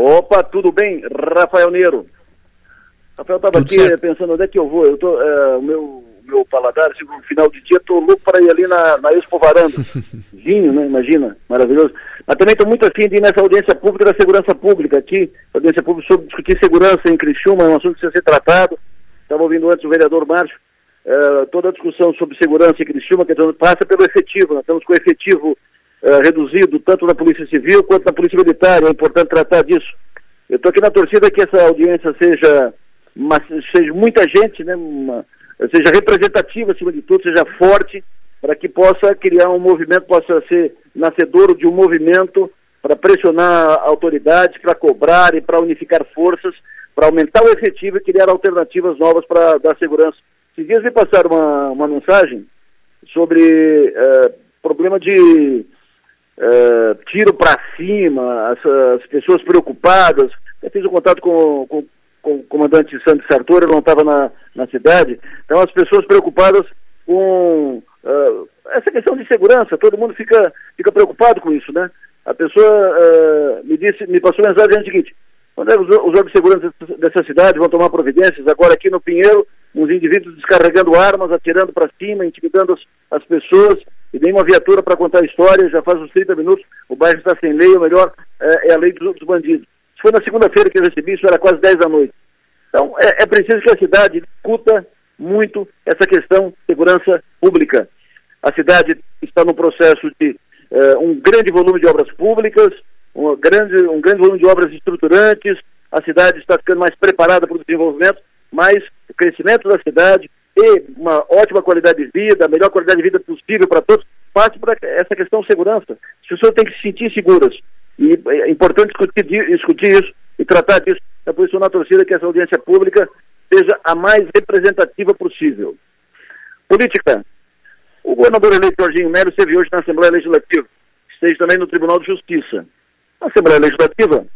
Opa, tudo bem? Rafael Neiro. Rafael, estava aqui certo. pensando onde é que eu vou. Eu tô, é, o meu, meu paladar, assim, no final de dia, estou louco para ir ali na, na Expo Varanda. Vinho, né? Imagina, maravilhoso. Mas também estou muito afim de ir nessa audiência pública da segurança pública aqui, audiência pública sobre discutir segurança em Criciúma, é um assunto que precisa ser tratado. Estava ouvindo antes o vereador Márcio, é, toda a discussão sobre segurança em Criciúma, que passa pelo efetivo, nós estamos com o efetivo é, reduzido tanto na Polícia Civil quanto na Polícia Militar, é importante tratar disso. Eu estou aqui na torcida que essa audiência seja, uma, seja muita gente, né, uma, seja representativa acima de tudo, seja forte, para que possa criar um movimento, possa ser nascedouro de um movimento para pressionar a autoridade, para cobrar e para unificar forças, para aumentar o efetivo e criar alternativas novas para dar segurança. Esses dias me passaram uma, uma mensagem sobre uh, problema de uh, tiro para cima, as, as, pessoas preocupadas. Eu fiz um contato com, com, com o comandante Santos Sartori, ele não estava na, na cidade. Então, as pessoas preocupadas com uh, essa questão de segurança, todo mundo fica, fica preocupado com isso, né? A pessoa uh, me disse, me passou mensagem seguinte, quando é os, os órgãos de segurança dessa cidade vão tomar providências, agora aqui no Pinheiro, uns indivíduos descarregando armas, atirando para cima, intimidando as, as pessoas, e nem uma viatura para contar história, já faz uns 30 minutos, o bairro está sem lei, o melhor é, é a lei dos, dos bandidos. Se foi na segunda-feira que eu recebi, isso era quase 10 da noite. Então, é, é preciso que a cidade discuta muito essa questão de segurança pública. A cidade está no processo de uh, um grande volume de obras públicas, um grande, um grande volume de obras estruturantes, a cidade está ficando mais preparada para o desenvolvimento, mas o crescimento da cidade e uma ótima qualidade de vida, a melhor qualidade de vida possível para todos, passa por essa questão de segurança. As pessoas têm que se sentir seguras. E é importante discutir, discutir isso e tratar disso. É por isso na torcida que essa audiência pública seja a mais representativa possível. Política. O governador eleito Jorginho Melo esteve hoje na Assembleia Legislativa, esteve também no Tribunal de Justiça. A Assembleia Legislativa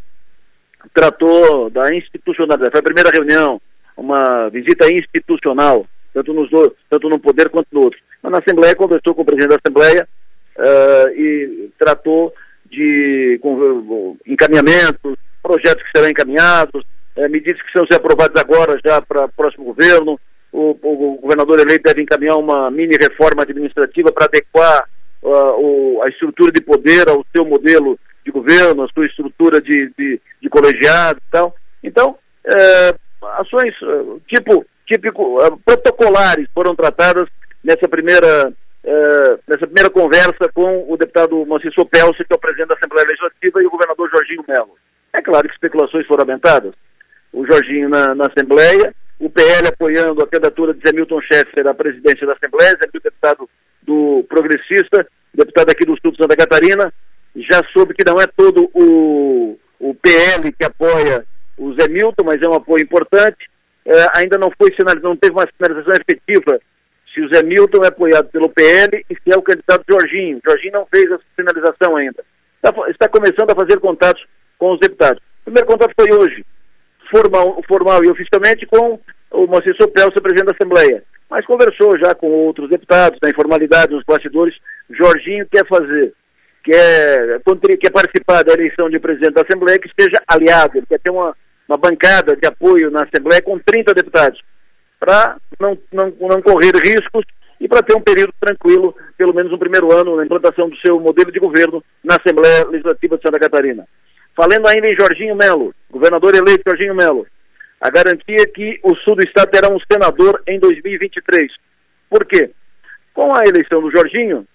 tratou da institucionalidade, foi a primeira reunião, uma visita institucional, tanto, nos dois, tanto no poder quanto no outro. Mas na Assembleia conversou com o presidente da Assembleia uh, e tratou de com, encaminhamentos, projetos que serão encaminhados, é, medidas que precisam ser aprovadas agora já para o próximo governo. O, o, governador eleito deve encaminhar uma mini reforma administrativa para adequar uh, o, a estrutura de poder ao seu modelo de governo, a sua estrutura de, de, de colegiado e tal. Então, ações uh, tipo, típico, uh, protocolares foram tratadas nessa primeira, nessa primeira conversa com o deputado Moacir Sopelso, que é o presidente da Assembleia Legislativa, e o governador Jorginho Melo. É claro que especulações foram aumentadas, o Jorginho na, na Assembleia, o PL apoiando a candidatura de Zé Milton Schaeffer à presidência da Assembleia, Zé Milton deputado do Progressista, deputado aqui do Sul de Santa Catarina, já soube que não é todo o, o PL que apoia o Zé Milton, mas é um apoio importante. É, ainda não foi sinalizado, não teve uma sinalização efetiva se o Zé Milton é apoiado pelo PL e se é o candidato Jorginho. Jorginho não fez essa sinalização ainda. Está, está começando a fazer contatos com os deputados. O primeiro contato foi hoje formal, formal e oficialmente com o Moacir Sopelso, presidente da Assembleia. Mas conversou já com outros deputados, na informalidade, nos bastidores. Jorginho quer fazer, quer, quer participar da eleição de presidente da Assembleia que esteja aliado, ele quer ter uma, uma bancada de apoio na Assembleia com 30 deputados, para não, não, não correr riscos e para ter um período tranquilo, pelo menos no primeiro ano, na implantação do seu modelo de governo na Assembleia Legislativa de Santa Catarina. Falando ainda em Jorginho Melo, governador eleito Jorginho Melo, a garantia é que o sul do estado terá um senador em 2023. Por quê? Com a eleição do Jorginho,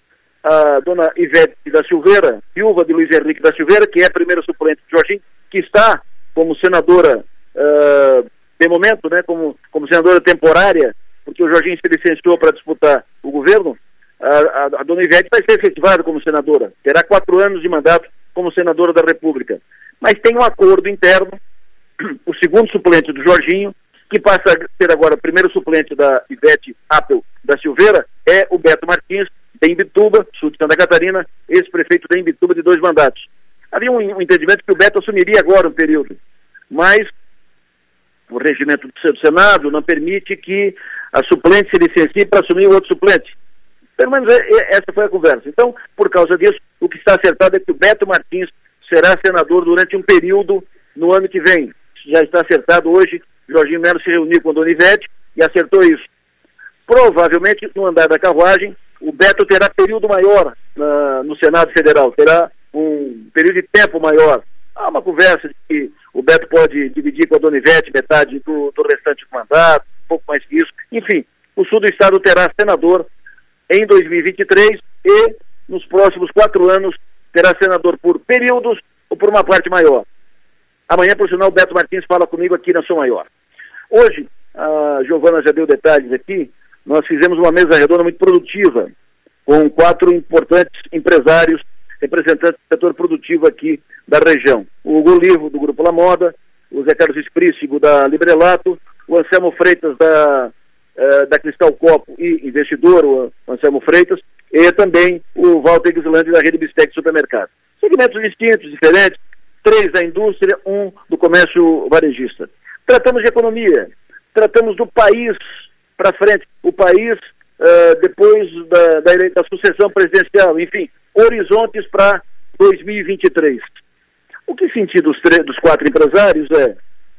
a dona Ivete da Silveira, viúva de Luiz Henrique da Silveira, que é a primeira suplente de Jorginho, que está como senadora, uh, de momento, né, como, como senadora temporária, porque o Jorginho se licenciou para disputar o governo, a, a, a dona Ivete vai ser efetivada como senadora. Terá quatro anos de mandato como senadora da República. Mas tem um acordo interno, o segundo suplente do Jorginho, que passa a ser agora o primeiro suplente da Ivete Apple da Silveira, é o Beto Martins, de Imbituba, sul de Santa Catarina, ex-prefeito de Imbituba de dois mandatos. Havia um, entendimento que o Beto assumiria agora um período, mas o regimento do Senado não permite que a suplente se licencie para assumir o outro suplente. Pelo menos é, é, essa foi a conversa. Então, por causa disso, o que está acertado é que o Beto Martins será senador durante um período no ano que vem. Já está acertado hoje, Jorginho Melo se reuniu com Donivete e acertou isso. Provavelmente, no andar da carruagem, o Beto terá período maior na, no Senado Federal, terá um período de tempo maior. Há uma conversa de que o Beto pode dividir com a Donivete metade do, do restante do mandato, um pouco mais que isso. Enfim, o sul do estado terá senador em 2023 e nos próximos quatro anos terá senador por períodos ou por uma parte maior. Amanhã, por sinal, o Beto Martins fala comigo aqui na Sou Maior. Hoje, a Giovana já deu detalhes aqui, nós fizemos uma mesa redonda muito produtiva, com quatro importantes empresários, representantes do setor produtivo aqui da região. O Hugo do Grupo La Moda, o Zé Carlos Esprícigo, da Librelato, o Anselmo Freitas, da, uh, da Cristal Copo e investidor, o Anselmo Freitas, e também o Walter Gislandi, da Rede Bistec Supermercado. Segmentos distintos, diferentes, três da indústria, um do comércio varejista. Tratamos de economia, tratamos do país para frente, o país uh, depois da, da, da, sucessão presidencial, enfim, horizontes para 2023. O que senti dos, dos quatro empresários é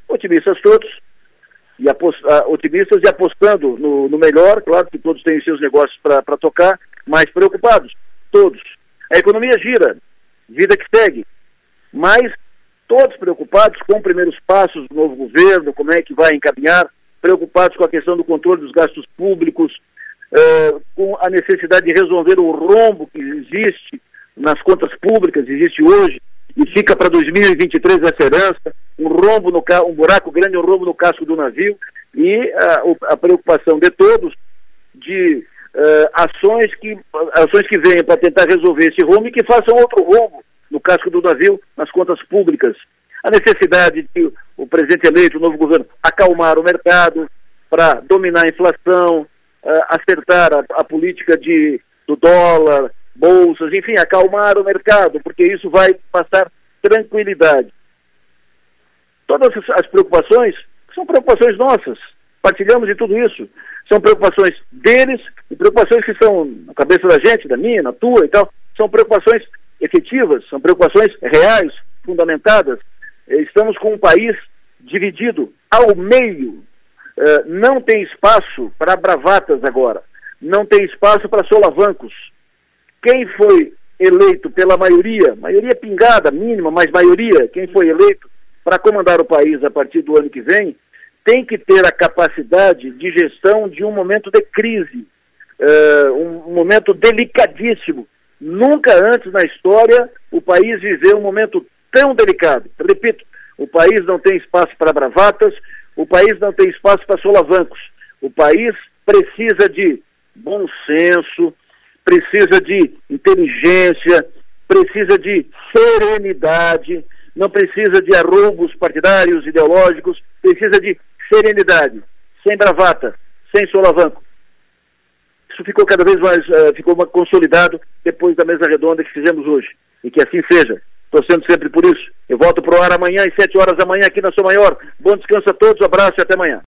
otimistas todos, e otimistas e apostando no, no, melhor, claro que todos têm seus negócios para tocar, mas preocupados, todos. A economia gira, vida que segue, mas todos preocupados com primeiros passos do novo governo, como é que vai encaminhar, preocupados com a questão do controle dos gastos públicos, eh, com a necessidade de resolver o rombo que existe nas contas públicas, existe hoje, e fica para 2023 essa herança, um rombo no um buraco grande, um rombo no casco do navio, e a, a preocupação de todos de uh, ações que ações que venham para tentar resolver esse rombo e que façam outro rombo no casco do navio, nas contas públicas. A necessidade de o presidente eleito, o novo governo, acalmar o mercado para dominar a inflação, uh, acertar a, a política de, do dólar, bolsas, enfim, acalmar o mercado, porque isso vai passar tranquilidade. Todas as preocupações são preocupações nossas, partilhamos de tudo isso. São preocupações deles e preocupações que são na cabeça da gente, da minha, na tua e tal. São preocupações efetivas, são preocupações reais, fundamentadas. Estamos com um país dividido ao meio. Uh, não tem espaço para bravatas agora. Não tem espaço para solavancos. Quem foi eleito pela maioria, maioria pingada, mínima, mas maioria, quem foi eleito para comandar o país a partir do ano que vem, tem que ter a capacidade de gestão de um momento de crise, uh, um momento delicadíssimo. Nunca antes na história o país viveu um momento tão delicado. Repito, o país não tem espaço para bravatas, o país não tem espaço para solavancos. O país precisa de bom senso, precisa de inteligência, precisa de serenidade, não precisa de arrombos partidários, ideológicos, precisa de serenidade, sem bravata, sem solavanco. Isso ficou cada vez mais, uh, ficou consolidado depois da mesa redonda que fizemos hoje. E que assim seja. Torcendo sempre por isso. Eu volto para o ar amanhã às 7 horas da manhã aqui na Sua Maior. Bom descanso a todos, abraço e até amanhã.